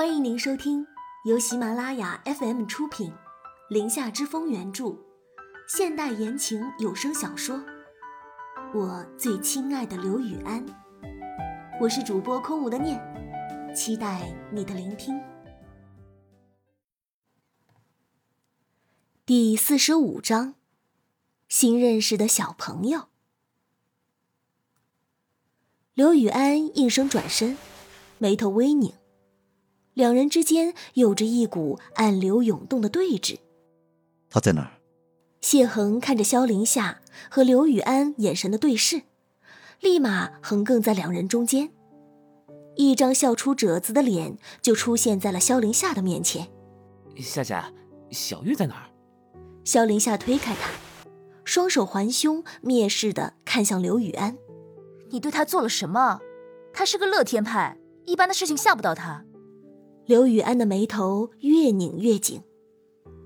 欢迎您收听由喜马拉雅 FM 出品，《林下之风》原著，现代言情有声小说《我最亲爱的刘雨安》。我是主播空无的念，期待你的聆听。第四十五章，新认识的小朋友。刘雨安应声转身，眉头微拧，两人之间有着一股暗流涌动的对峙。他在哪儿？谢恒看着萧凌夏和刘雨安眼神的对视，立马横亘在两人中间，一张笑出褶子的脸就出现在了萧凌夏的面前。夏夏，小玉在哪儿？萧凌夏推开他，双手环胸，蔑视的看向刘雨安。你对他做了什么？他是个乐天派，一般的事情吓不到他。刘雨安的眉头越拧越紧，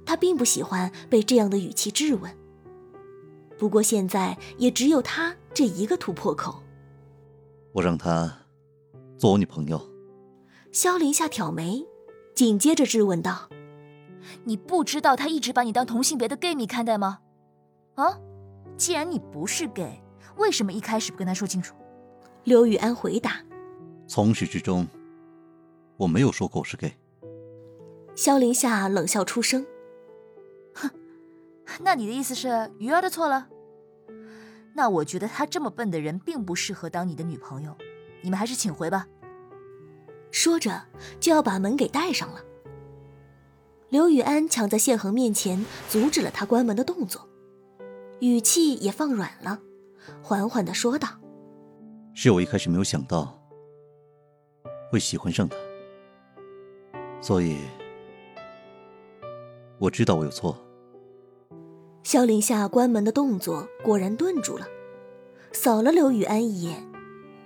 他并不喜欢被这样的语气质问。不过现在也只有他这一个突破口。我让他做我女朋友。萧凌夏挑眉，紧接着质问道：“你不知道他一直把你当同性别的 gay 蜜看待吗？啊，既然你不是 gay。”为什么一开始不跟他说清楚？刘雨安回答：“从始至终，我没有说过我是 gay。”萧凌夏冷笑出声：“哼，那你的意思是鱼儿的错了？那我觉得他这么笨的人并不适合当你的女朋友，你们还是请回吧。”说着就要把门给带上了。刘雨安抢在谢恒面前阻止了他关门的动作，语气也放软了。缓缓的说道：“是我一开始没有想到会喜欢上他，所以我知道我有错。”萧凌夏关门的动作果然顿住了，扫了刘雨安一眼，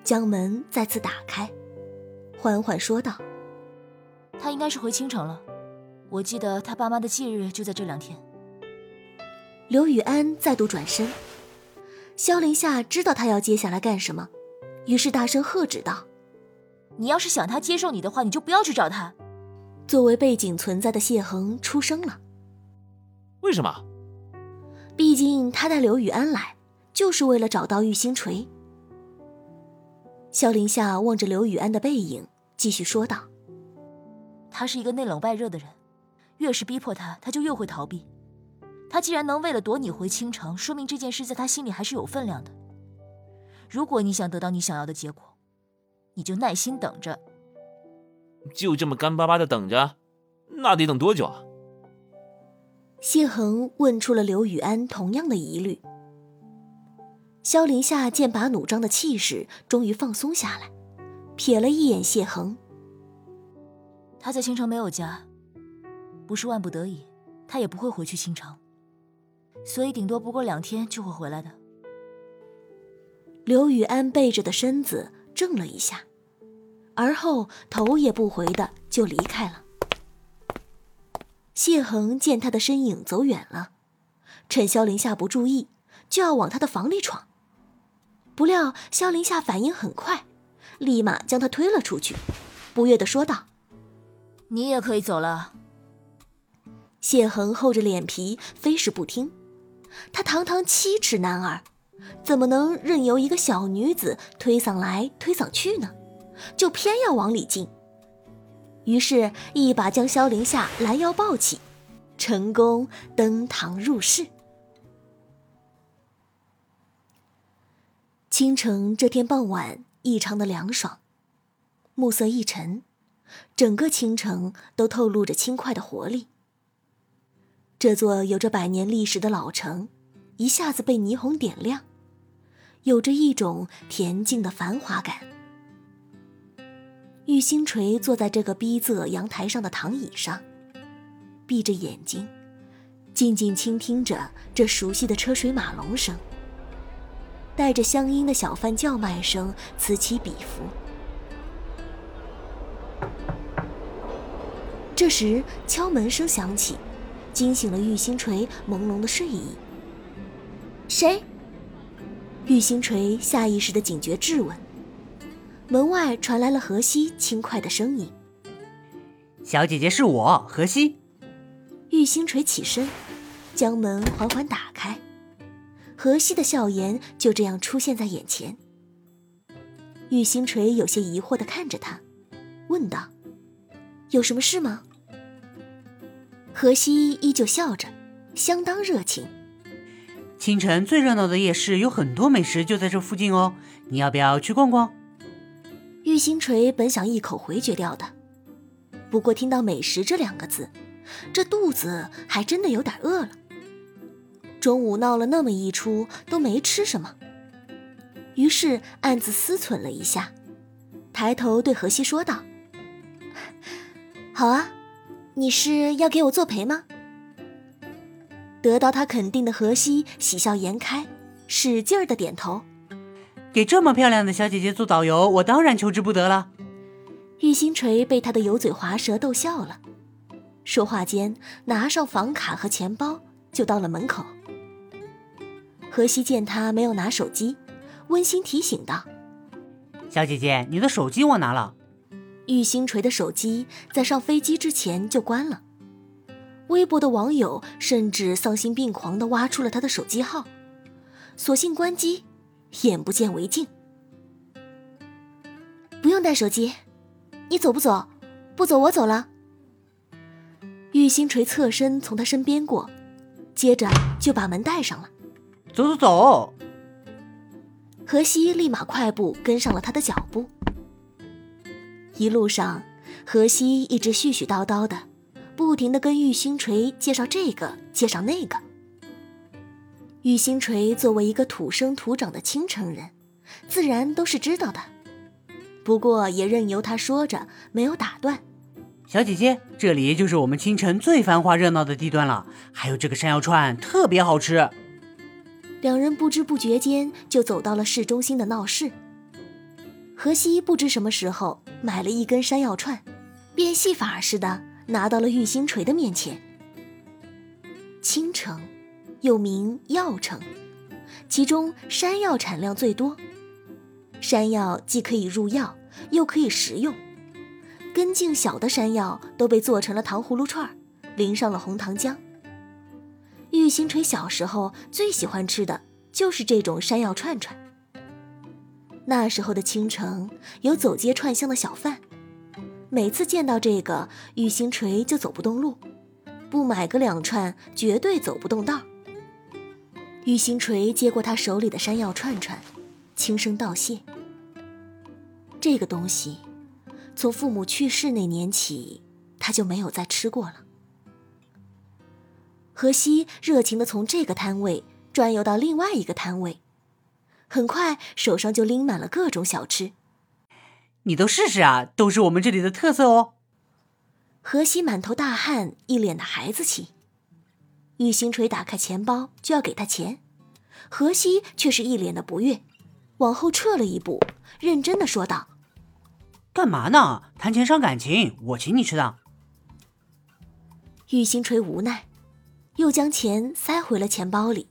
将门再次打开，缓缓说道：“他应该是回青城了，我记得他爸妈的忌日就在这两天。”刘雨安再度转身。萧凌夏知道他要接下来干什么，于是大声喝止道：“你要是想他接受你的话，你就不要去找他。”作为背景存在的谢恒出声了：“为什么？毕竟他带刘雨安来，就是为了找到玉星锤。”萧凌夏望着刘雨安的背影，继续说道：“他是一个内冷外热的人，越是逼迫他，他就越会逃避。”他既然能为了躲你回青城，说明这件事在他心里还是有分量的。如果你想得到你想要的结果，你就耐心等着。就这么干巴巴的等着，那得等多久啊？谢恒问出了刘雨安同样的疑虑。萧林夏剑拔弩张的气势终于放松下来，瞥了一眼谢恒。他在青城没有家，不是万不得已，他也不会回去青城。所以顶多不过两天就会回来的。刘雨安背着的身子怔了一下，而后头也不回的就离开了。谢恒见他的身影走远了，趁萧凌夏不注意，就要往他的房里闯。不料萧凌夏反应很快，立马将他推了出去，不悦的说道：“你也可以走了。”谢恒厚着脸皮，非是不听。他堂堂七尺男儿，怎么能任由一个小女子推搡来推搡去呢？就偏要往里进。于是，一把将萧凌夏拦腰抱起，成功登堂入室。清晨这天傍晚异常的凉爽，暮色一沉，整个清城都透露着轻快的活力。这座有着百年历史的老城，一下子被霓虹点亮，有着一种恬静的繁华感。玉星锤坐在这个逼仄阳台上的躺椅上，闭着眼睛，静静倾听着这熟悉的车水马龙声，带着乡音的小贩叫卖声此起彼伏。这时，敲门声响起。惊醒了玉星锤朦胧的睡意。谁？玉星锤下意识的警觉质问。门外传来了荷西轻快的声音：“小姐姐是我荷西。玉星锤起身，将门缓缓打开，荷西的笑颜就这样出现在眼前。玉星锤有些疑惑的看着他，问道：“有什么事吗？”荷西依旧笑着，相当热情。清晨最热闹的夜市有很多美食，就在这附近哦。你要不要去逛逛？星锤本想一口回绝掉的，不过听到“美食”这两个字，这肚子还真的有点饿了。中午闹了那么一出，都没吃什么。于是暗自思忖了一下，抬头对何西说道：“好啊，你是要给我作陪吗？”得到他肯定的荷西喜笑颜开，使劲儿的点头。给这么漂亮的小姐姐做导游，我当然求之不得了。玉星锤被他的油嘴滑舌逗笑了，说话间拿上房卡和钱包就到了门口。何西见他没有拿手机。温馨提醒道：“小姐姐，你的手机我拿了。”玉星锤的手机在上飞机之前就关了。微博的网友甚至丧心病狂地挖出了他的手机号，索性关机，眼不见为净。不用带手机，你走不走？不走我走了。玉星锤侧身从他身边过，接着就把门带上了。走走走。何西立马快步跟上了他的脚步。一路上，何西一直絮絮叨叨的，不停的跟玉星锤介绍这个，介绍那个。玉星锤作为一个土生土长的青城人，自然都是知道的，不过也任由他说着，没有打断。小姐姐，这里就是我们青城最繁华热闹的地段了，还有这个山药串特别好吃。两人不知不觉间就走到了市中心的闹市。何西不知什么时候买了一根山药串，变戏法似的拿到了玉星锤的面前。青城，又名药城，其中山药产量最多。山药既可以入药，又可以食用。根茎小的山药都被做成了糖葫芦串，淋上了红糖浆。玉星锤小时候最喜欢吃的就是这种山药串串。那时候的青城有走街串巷的小贩，每次见到这个，玉星锤就走不动路，不买个两串绝对走不动道。玉星锤接过他手里的山药串串，轻声道谢。这个东西，从父母去世那年起，他就没有再吃过了。荷西热情的从这个摊位转悠到另外一个摊位，很快手上就拎满了各种小吃。你都试试啊，都是我们这里的特色哦。荷西满头大汗，一脸的孩子气。玉星锤打开钱包就要给他钱，荷西却是一脸的不悦，往后撤了一步，认真的说道：“干嘛呢？谈钱伤感情，我请你吃的。”玉星锤无奈。又将钱塞回了钱包里，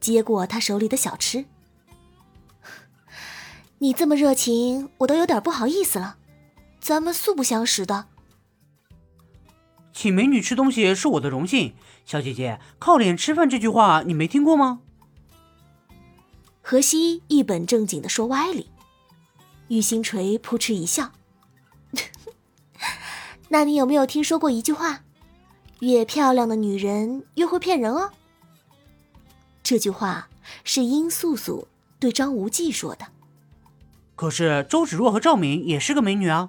接过他手里的小吃。你这么热情，我都有点不好意思了。咱们素不相识的，请美女吃东西是我的荣幸。小姐姐，靠脸吃饭这句话你没听过吗？何西一本正经的说歪理，玉星锤扑哧一笑。那你有没有听说过一句话？越漂亮的女人越会骗人哦。这句话是殷素素对张无忌说的。可是周芷若和赵敏也是个美女啊。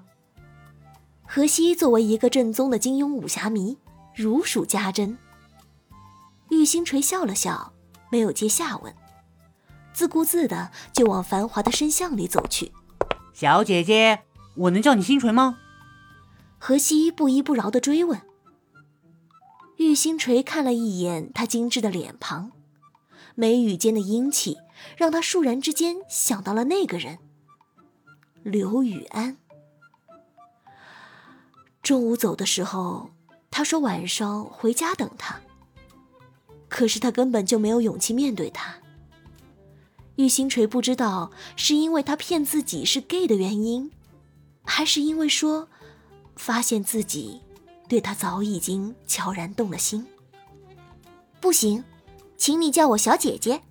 何西作为一个正宗的金庸武侠迷，如数家珍。玉星锤笑了笑，没有接下文，自顾自的就往繁华的深巷里走去。小姐姐，我能叫你星锤吗？何西不依不饶的追问。玉星锤看了一眼他精致的脸庞，眉宇间的英气让他倏然之间想到了那个人——刘雨安。中午走的时候，他说晚上回家等他，可是他根本就没有勇气面对他。玉星锤不知道是因为他骗自己是 gay 的原因，还是因为说发现自己对他早已经悄然动了心。不行，请你叫我小姐姐。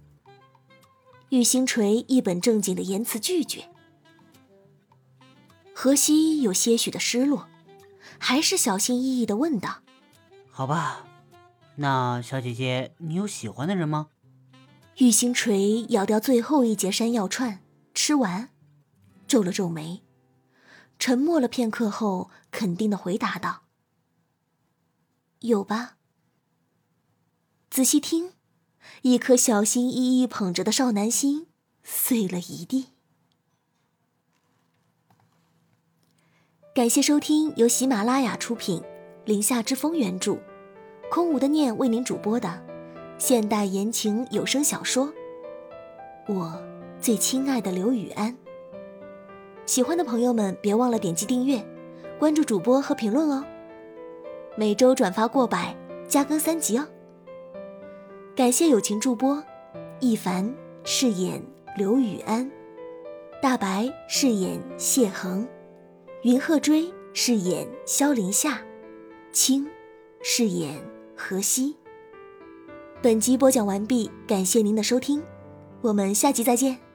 玉星锤一本正经的言辞拒绝。荷西有些许的失落，还是小心翼翼的问道：“好吧，那小姐姐，你有喜欢的人吗？”玉星锤咬掉最后一节山药串，吃完，皱了皱眉，沉默了片刻后，肯定的回答道：“有吧。”仔细听，一颗小心翼翼捧着的少男心碎了一地。感谢收听由喜马拉雅出品，《林下之风》原著，空无的念为您主播的现代言情有声小说《我最亲爱的刘雨安》。喜欢的朋友们别忘了点击订阅、关注主播和评论哦。每周转发过百，加更三集哦。感谢友情助播，一凡饰演刘雨安，大白饰演谢恒，云鹤追饰演萧林夏，青饰演荷西。本集播讲完毕，感谢您的收听，我们下集再见。